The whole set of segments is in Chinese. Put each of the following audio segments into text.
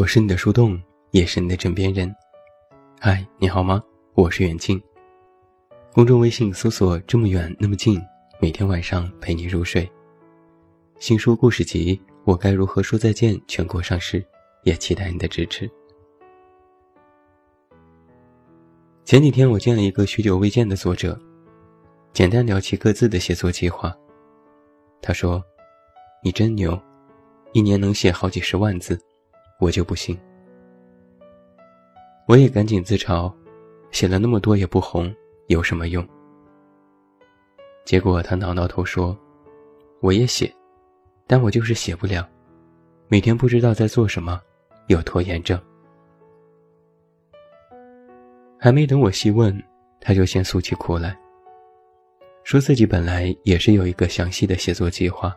我是你的树洞，也是你的枕边人。嗨，你好吗？我是远近。公众微信搜索“这么远那么近”，每天晚上陪你入睡。新书故事集《我该如何说再见》全国上市，也期待你的支持。前几天我见了一个许久未见的作者，简单聊起各自的写作计划。他说：“你真牛，一年能写好几十万字。”我就不信。我也赶紧自嘲，写了那么多也不红，有什么用？结果他挠挠头说：“我也写，但我就是写不了，每天不知道在做什么，有拖延症。”还没等我细问，他就先诉起苦来，说自己本来也是有一个详细的写作计划，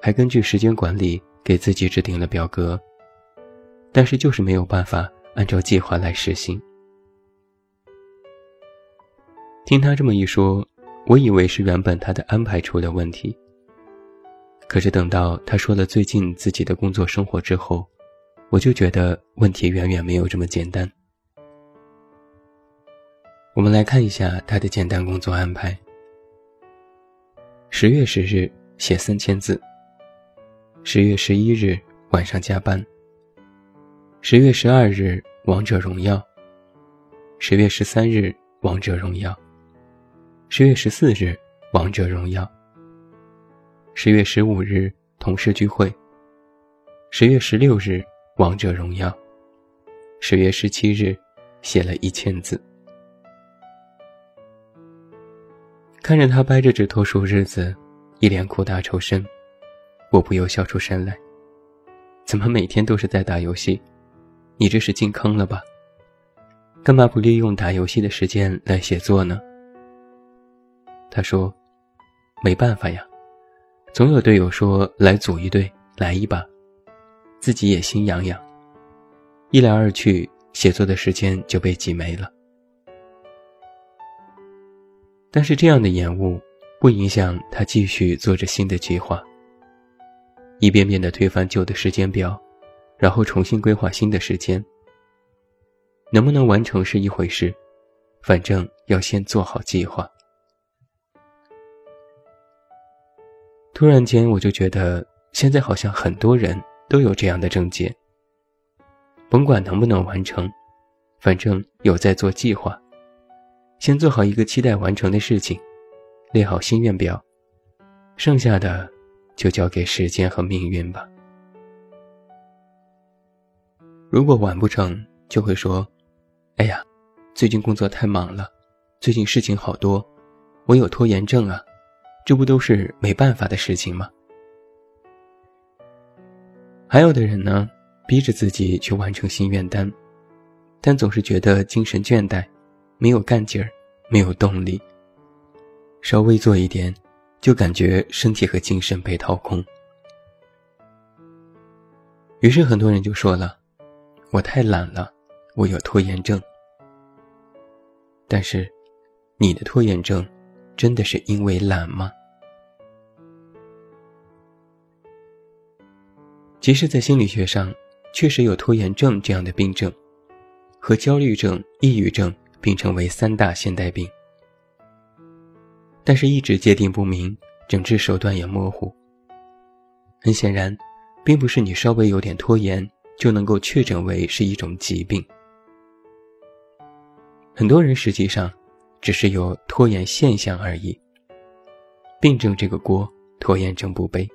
还根据时间管理给自己制定了表格。但是就是没有办法按照计划来实行。听他这么一说，我以为是原本他的安排出了问题。可是等到他说了最近自己的工作生活之后，我就觉得问题远远没有这么简单。我们来看一下他的简单工作安排：十月十日写三千字，十月十一日晚上加班。十月十二日，王者荣耀；十月十三日，王者荣耀；十月十四日，王者荣耀；十月十五日，同事聚会；十月十六日，王者荣耀；十月十七日，写了一千字。看着他掰着指头数日子，一脸苦大仇深，我不由笑出声来。怎么每天都是在打游戏？你这是进坑了吧？干嘛不利用打游戏的时间来写作呢？他说：“没办法呀，总有队友说来组一队，来一把，自己也心痒痒。一来二去，写作的时间就被挤没了。但是这样的延误不影响他继续做着新的计划，一遍遍的推翻旧的时间表。”然后重新规划新的时间。能不能完成是一回事，反正要先做好计划。突然间，我就觉得现在好像很多人都有这样的症结。甭管能不能完成，反正有在做计划，先做好一个期待完成的事情，列好心愿表，剩下的就交给时间和命运吧。如果完不成就会说：“哎呀，最近工作太忙了，最近事情好多，我有拖延症啊，这不都是没办法的事情吗？”还有的人呢，逼着自己去完成心愿单，但总是觉得精神倦怠，没有干劲儿，没有动力。稍微做一点，就感觉身体和精神被掏空。于是很多人就说了。我太懒了，我有拖延症。但是，你的拖延症真的是因为懒吗？即使在心理学上，确实有拖延症这样的病症，和焦虑症、抑郁症并称为三大现代病。但是，一直界定不明，诊治手段也模糊。很显然，并不是你稍微有点拖延。就能够确诊为是一种疾病。很多人实际上只是有拖延现象而已。病症这个锅，拖延症不背。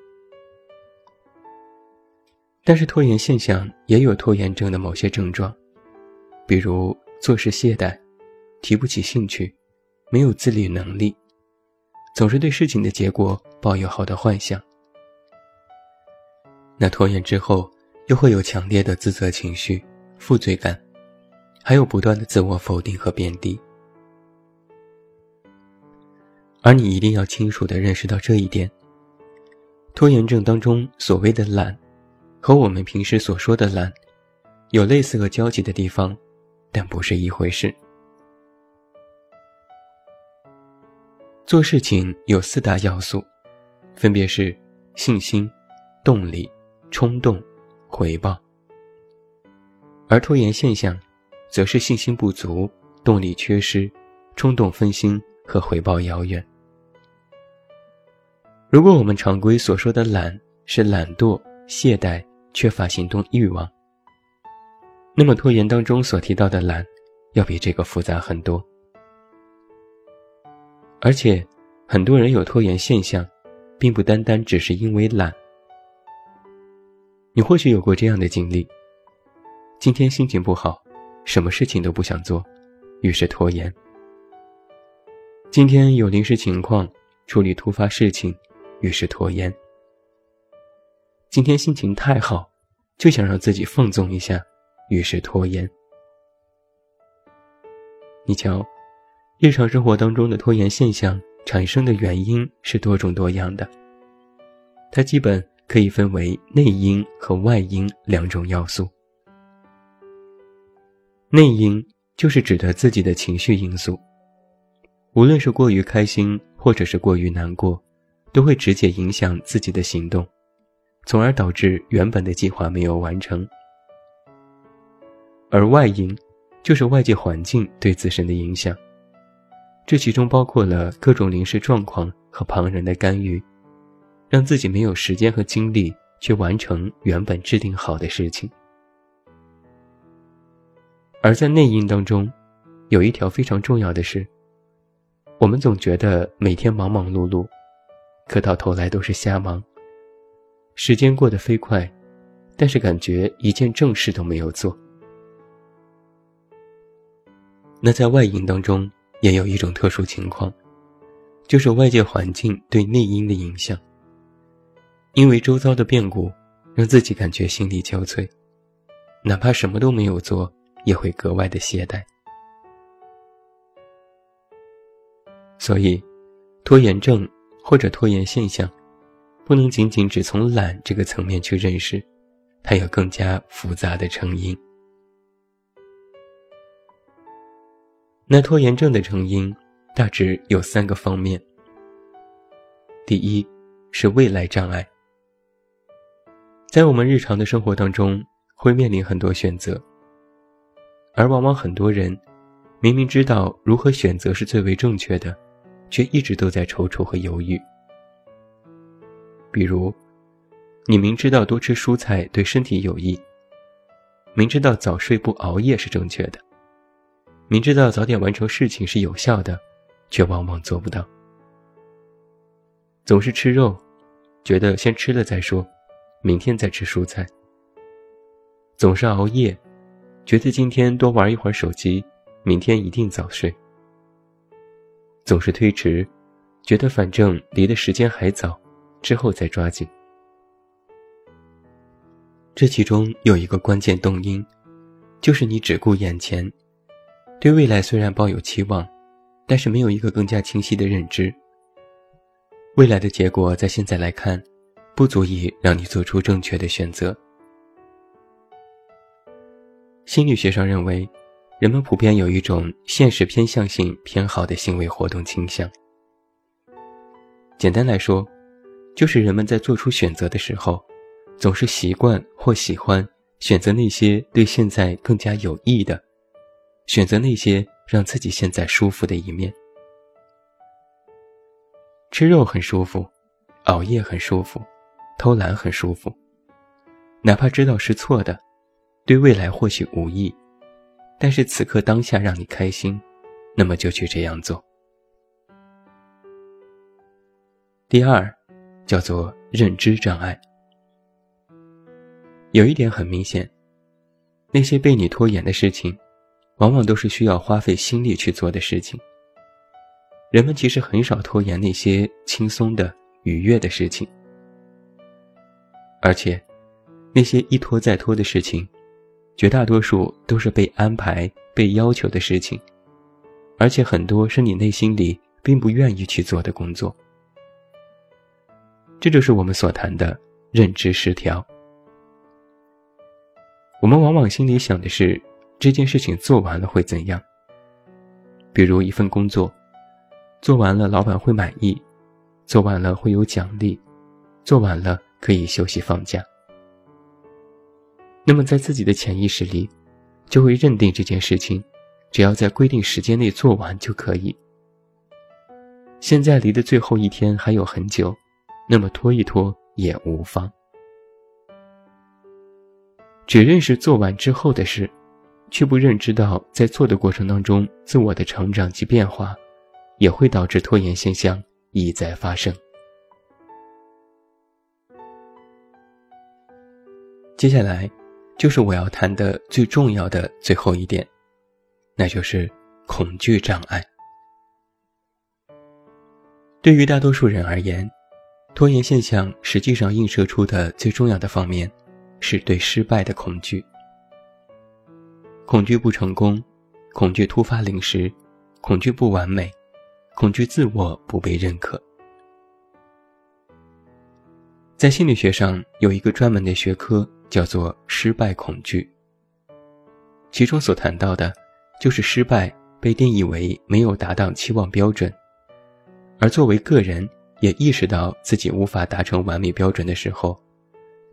但是拖延现象也有拖延症的某些症状，比如做事懈怠、提不起兴趣、没有自理能力、总是对事情的结果抱有好的幻想。那拖延之后。又会有强烈的自责情绪、负罪感，还有不断的自我否定和贬低。而你一定要清楚的认识到这一点：拖延症当中所谓的懒，和我们平时所说的懒，有类似和交集的地方，但不是一回事。做事情有四大要素，分别是信心、动力、冲动。回报，而拖延现象，则是信心不足、动力缺失、冲动分心和回报遥远。如果我们常规所说的懒是懒惰、懈怠、缺乏行动欲望，那么拖延当中所提到的懒，要比这个复杂很多。而且，很多人有拖延现象，并不单单只是因为懒。你或许有过这样的经历：今天心情不好，什么事情都不想做，于是拖延；今天有临时情况，处理突发事情。于是拖延。今天心情太好，就想让自己放纵一下，于是拖延。你瞧，日常生活当中的拖延现象产生的原因是多种多样的。它基本可以分为内因和外因两种要素。内因就是指的自己的情绪因素，无论是过于开心，或者是过于难过。都会直接影响自己的行动，从而导致原本的计划没有完成。而外因，就是外界环境对自身的影响，这其中包括了各种临时状况和旁人的干预，让自己没有时间和精力去完成原本制定好的事情。而在内因当中，有一条非常重要的是，我们总觉得每天忙忙碌碌。可到头来都是瞎忙。时间过得飞快，但是感觉一件正事都没有做。那在外因当中也有一种特殊情况，就是外界环境对内因的影响。因为周遭的变故，让自己感觉心力交瘁，哪怕什么都没有做，也会格外的懈怠。所以，拖延症。或者拖延现象，不能仅仅只从懒这个层面去认识，它有更加复杂的成因。那拖延症的成因大致有三个方面。第一，是未来障碍。在我们日常的生活当中，会面临很多选择，而往往很多人明明知道如何选择是最为正确的。却一直都在踌躇和犹豫。比如，你明知道多吃蔬菜对身体有益，明知道早睡不熬夜是正确的，明知道早点完成事情是有效的，却往往做不到。总是吃肉，觉得先吃了再说，明天再吃蔬菜。总是熬夜，觉得今天多玩一会儿手机，明天一定早睡。总是推迟，觉得反正离的时间还早，之后再抓紧。这其中有一个关键动因，就是你只顾眼前，对未来虽然抱有期望，但是没有一个更加清晰的认知。未来的结果在现在来看，不足以让你做出正确的选择。心理学上认为。人们普遍有一种现实偏向性偏好的行为活动倾向。简单来说，就是人们在做出选择的时候，总是习惯或喜欢选择那些对现在更加有益的，选择那些让自己现在舒服的一面。吃肉很舒服，熬夜很舒服，偷懒很舒服，哪怕知道是错的，对未来或许无益。但是此刻当下让你开心，那么就去这样做。第二，叫做认知障碍。有一点很明显，那些被你拖延的事情，往往都是需要花费心力去做的事情。人们其实很少拖延那些轻松的、愉悦的事情，而且，那些一拖再拖的事情。绝大多数都是被安排、被要求的事情，而且很多是你内心里并不愿意去做的工作。这就是我们所谈的认知失调。我们往往心里想的是这件事情做完了会怎样，比如一份工作，做完了老板会满意，做完了会有奖励，做完了可以休息放假。那么，在自己的潜意识里，就会认定这件事情，只要在规定时间内做完就可以。现在离的最后一天还有很久，那么拖一拖也无妨。只认识做完之后的事，却不认知到在做的过程当中自我的成长及变化，也会导致拖延现象一再发生。接下来，就是我要谈的最重要的最后一点，那就是恐惧障碍。对于大多数人而言，拖延现象实际上映射出的最重要的方面，是对失败的恐惧。恐惧不成功，恐惧突发临时，恐惧不完美，恐惧自我不被认可。在心理学上有一个专门的学科。叫做失败恐惧。其中所谈到的，就是失败被定义为没有达到期望标准，而作为个人也意识到自己无法达成完美标准的时候，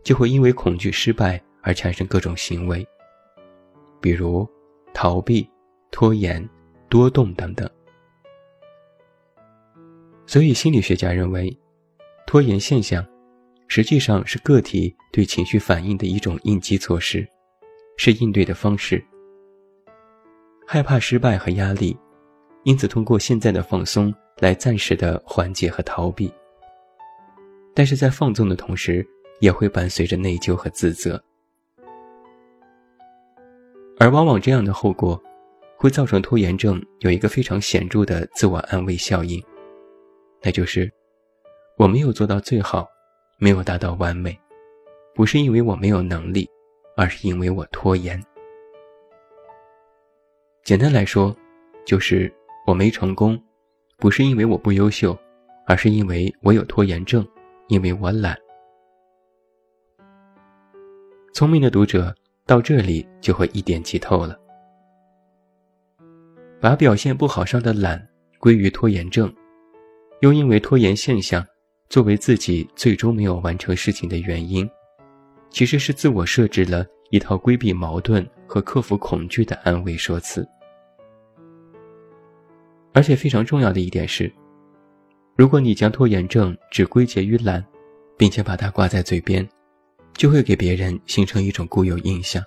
就会因为恐惧失败而产生各种行为，比如逃避、拖延、多动等等。所以心理学家认为，拖延现象。实际上是个体对情绪反应的一种应激措施，是应对的方式。害怕失败和压力，因此通过现在的放松来暂时的缓解和逃避。但是在放纵的同时，也会伴随着内疚和自责。而往往这样的后果，会造成拖延症有一个非常显著的自我安慰效应，那就是我没有做到最好。没有达到完美，不是因为我没有能力，而是因为我拖延。简单来说，就是我没成功，不是因为我不优秀，而是因为我有拖延症，因为我懒。聪明的读者到这里就会一点即透了，把表现不好上的懒归于拖延症，又因为拖延现象。作为自己最终没有完成事情的原因，其实是自我设置了一套规避矛盾和克服恐惧的安慰说辞。而且非常重要的一点是，如果你将拖延症只归结于懒，并且把它挂在嘴边，就会给别人形成一种固有印象。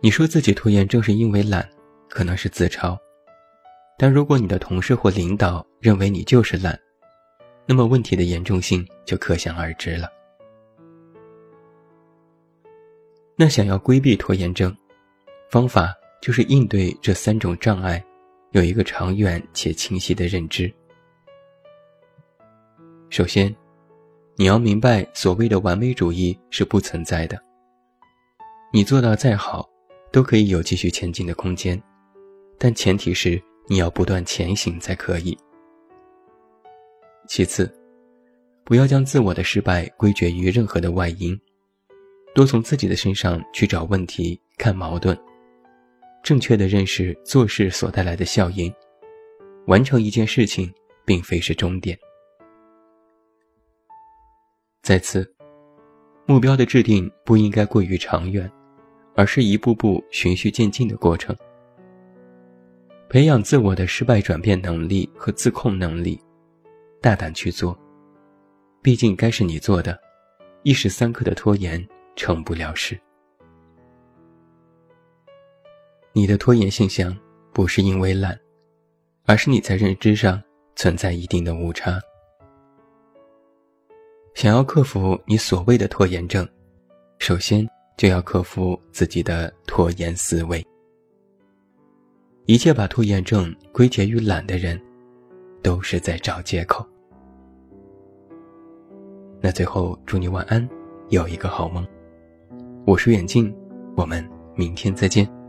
你说自己拖延症是因为懒，可能是自嘲，但如果你的同事或领导认为你就是懒，那么问题的严重性就可想而知了。那想要规避拖延症，方法就是应对这三种障碍，有一个长远且清晰的认知。首先，你要明白，所谓的完美主义是不存在的。你做到再好，都可以有继续前进的空间，但前提是你要不断前行才可以。其次，不要将自我的失败归结于任何的外因，多从自己的身上去找问题、看矛盾，正确的认识做事所带来的效应。完成一件事情，并非是终点。再次，目标的制定不应该过于长远，而是一步步循序渐进的过程。培养自我的失败转变能力和自控能力。大胆去做，毕竟该是你做的，一时三刻的拖延成不了事。你的拖延现象不是因为懒，而是你在认知上存在一定的误差。想要克服你所谓的拖延症，首先就要克服自己的拖延思维。一切把拖延症归结于懒的人。都是在找借口。那最后，祝你晚安，有一个好梦。我是远近，我们明天再见。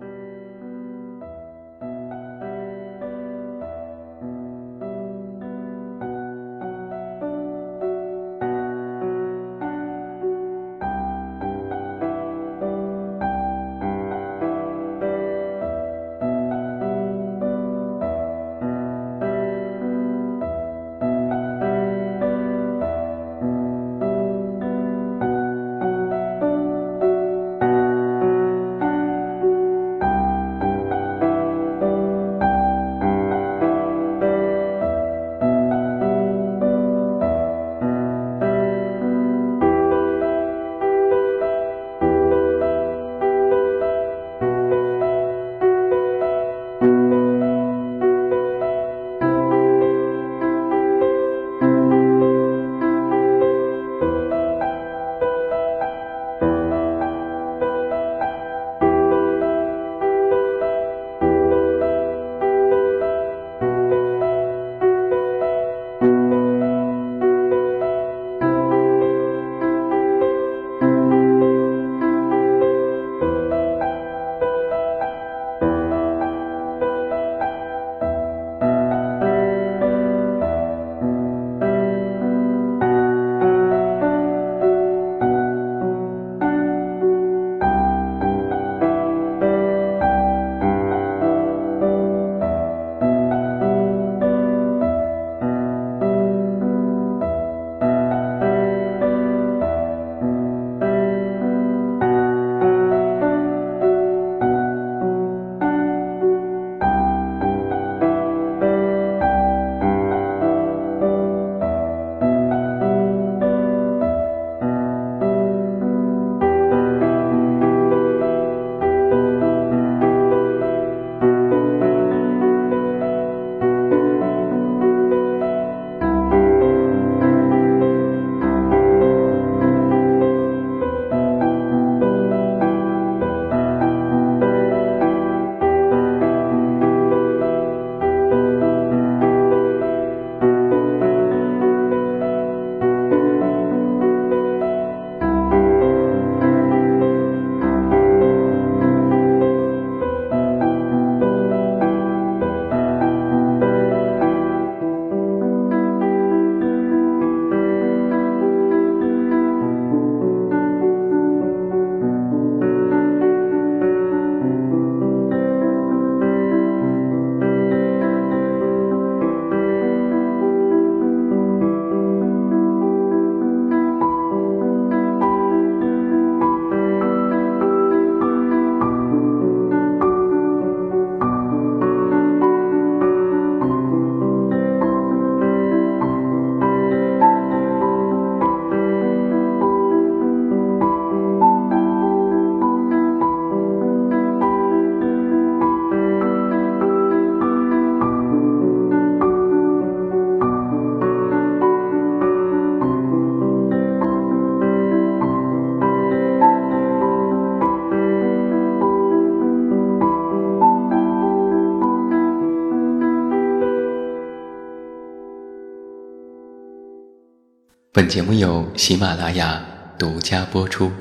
本节目由喜马拉雅独家播出。